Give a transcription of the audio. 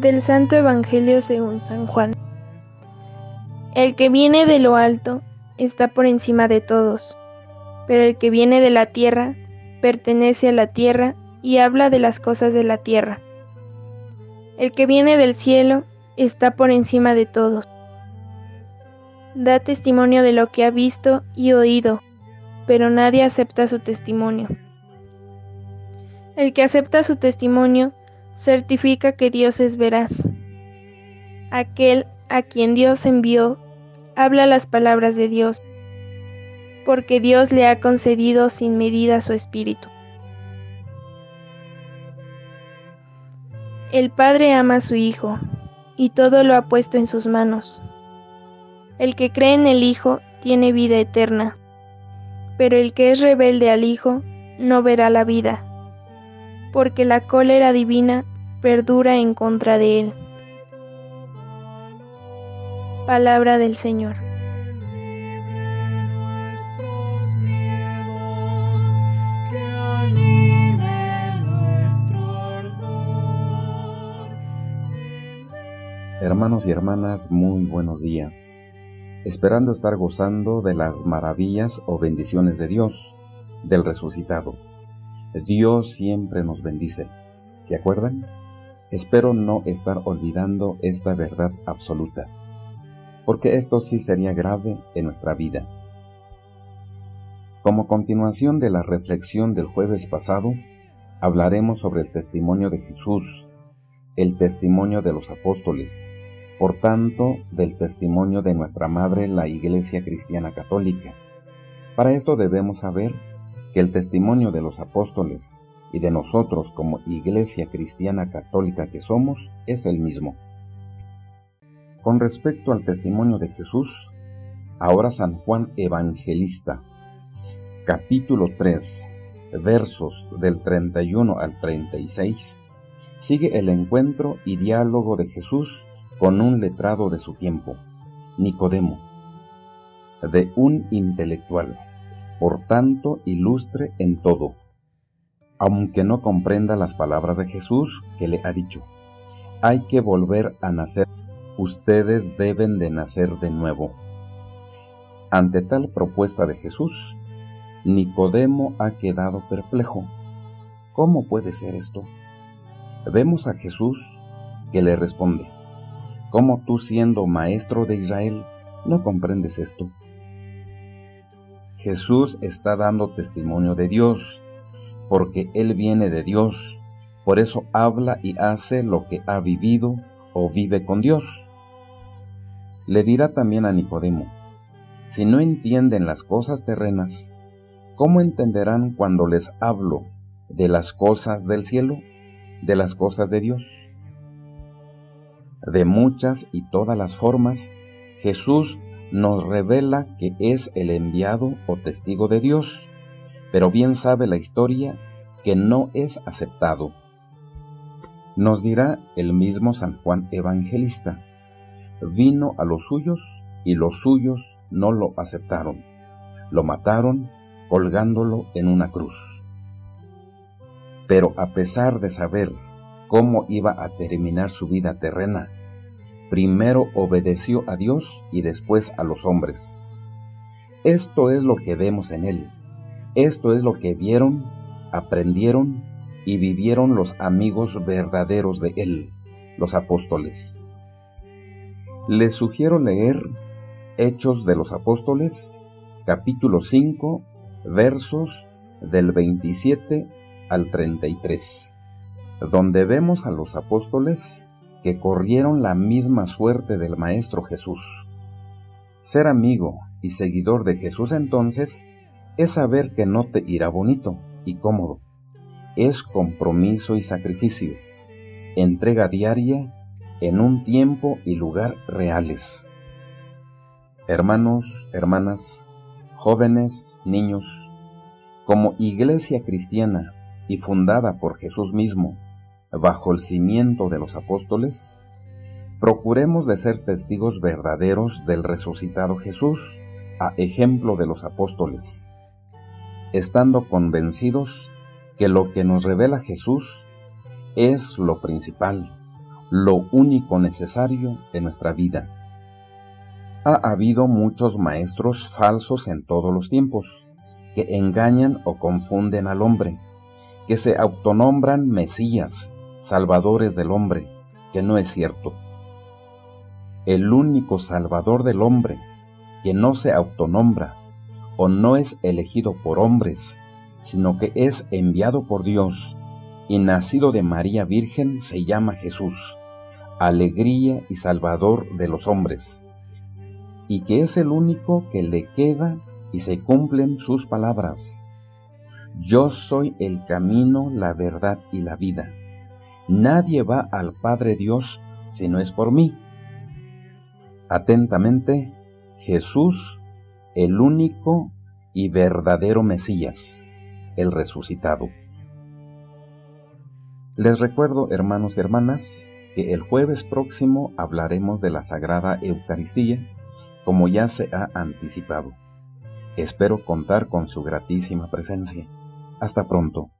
Del Santo Evangelio según San Juan. El que viene de lo alto está por encima de todos, pero el que viene de la tierra pertenece a la tierra y habla de las cosas de la tierra. El que viene del cielo está por encima de todos. Da testimonio de lo que ha visto y oído, pero nadie acepta su testimonio. El que acepta su testimonio certifica que Dios es veraz. Aquel a quien Dios envió habla las palabras de Dios, porque Dios le ha concedido sin medida su espíritu. El Padre ama a su Hijo, y todo lo ha puesto en sus manos. El que cree en el Hijo tiene vida eterna, pero el que es rebelde al Hijo no verá la vida porque la cólera divina perdura en contra de él. Palabra del Señor. Hermanos y hermanas, muy buenos días. Esperando estar gozando de las maravillas o bendiciones de Dios, del resucitado Dios siempre nos bendice. ¿Se acuerdan? Espero no estar olvidando esta verdad absoluta, porque esto sí sería grave en nuestra vida. Como continuación de la reflexión del jueves pasado, hablaremos sobre el testimonio de Jesús, el testimonio de los apóstoles, por tanto, del testimonio de nuestra Madre, la Iglesia Cristiana Católica. Para esto debemos saber que el testimonio de los apóstoles y de nosotros como Iglesia Cristiana Católica que somos es el mismo. Con respecto al testimonio de Jesús, ahora San Juan Evangelista, capítulo 3, versos del 31 al 36, sigue el encuentro y diálogo de Jesús con un letrado de su tiempo, Nicodemo, de un intelectual por tanto ilustre en todo, aunque no comprenda las palabras de Jesús que le ha dicho. Hay que volver a nacer, ustedes deben de nacer de nuevo. Ante tal propuesta de Jesús, Nicodemo ha quedado perplejo. ¿Cómo puede ser esto? Vemos a Jesús que le responde, ¿cómo tú siendo maestro de Israel no comprendes esto? Jesús está dando testimonio de Dios, porque Él viene de Dios, por eso habla y hace lo que ha vivido o vive con Dios. Le dirá también a Nicodemo, si no entienden las cosas terrenas, ¿cómo entenderán cuando les hablo de las cosas del cielo, de las cosas de Dios? De muchas y todas las formas, Jesús nos revela que es el enviado o testigo de Dios, pero bien sabe la historia que no es aceptado. Nos dirá el mismo San Juan Evangelista, vino a los suyos y los suyos no lo aceptaron, lo mataron colgándolo en una cruz. Pero a pesar de saber cómo iba a terminar su vida terrena, primero obedeció a Dios y después a los hombres. Esto es lo que vemos en él. Esto es lo que vieron, aprendieron y vivieron los amigos verdaderos de él, los apóstoles. Les sugiero leer Hechos de los Apóstoles, capítulo 5, versos del 27 al 33, donde vemos a los apóstoles corrieron la misma suerte del Maestro Jesús. Ser amigo y seguidor de Jesús entonces es saber que no te irá bonito y cómodo. Es compromiso y sacrificio, entrega diaria en un tiempo y lugar reales. Hermanos, hermanas, jóvenes, niños, como iglesia cristiana y fundada por Jesús mismo, bajo el cimiento de los apóstoles, procuremos de ser testigos verdaderos del resucitado Jesús, a ejemplo de los apóstoles, estando convencidos que lo que nos revela Jesús es lo principal, lo único necesario en nuestra vida. Ha habido muchos maestros falsos en todos los tiempos, que engañan o confunden al hombre, que se autonombran Mesías, salvadores del hombre, que no es cierto. El único salvador del hombre, que no se autonombra o no es elegido por hombres, sino que es enviado por Dios y nacido de María Virgen, se llama Jesús, alegría y salvador de los hombres, y que es el único que le queda y se cumplen sus palabras. Yo soy el camino, la verdad y la vida. Nadie va al Padre Dios si no es por mí. Atentamente, Jesús, el único y verdadero Mesías, el resucitado. Les recuerdo, hermanos y hermanas, que el jueves próximo hablaremos de la Sagrada Eucaristía, como ya se ha anticipado. Espero contar con su gratísima presencia. Hasta pronto.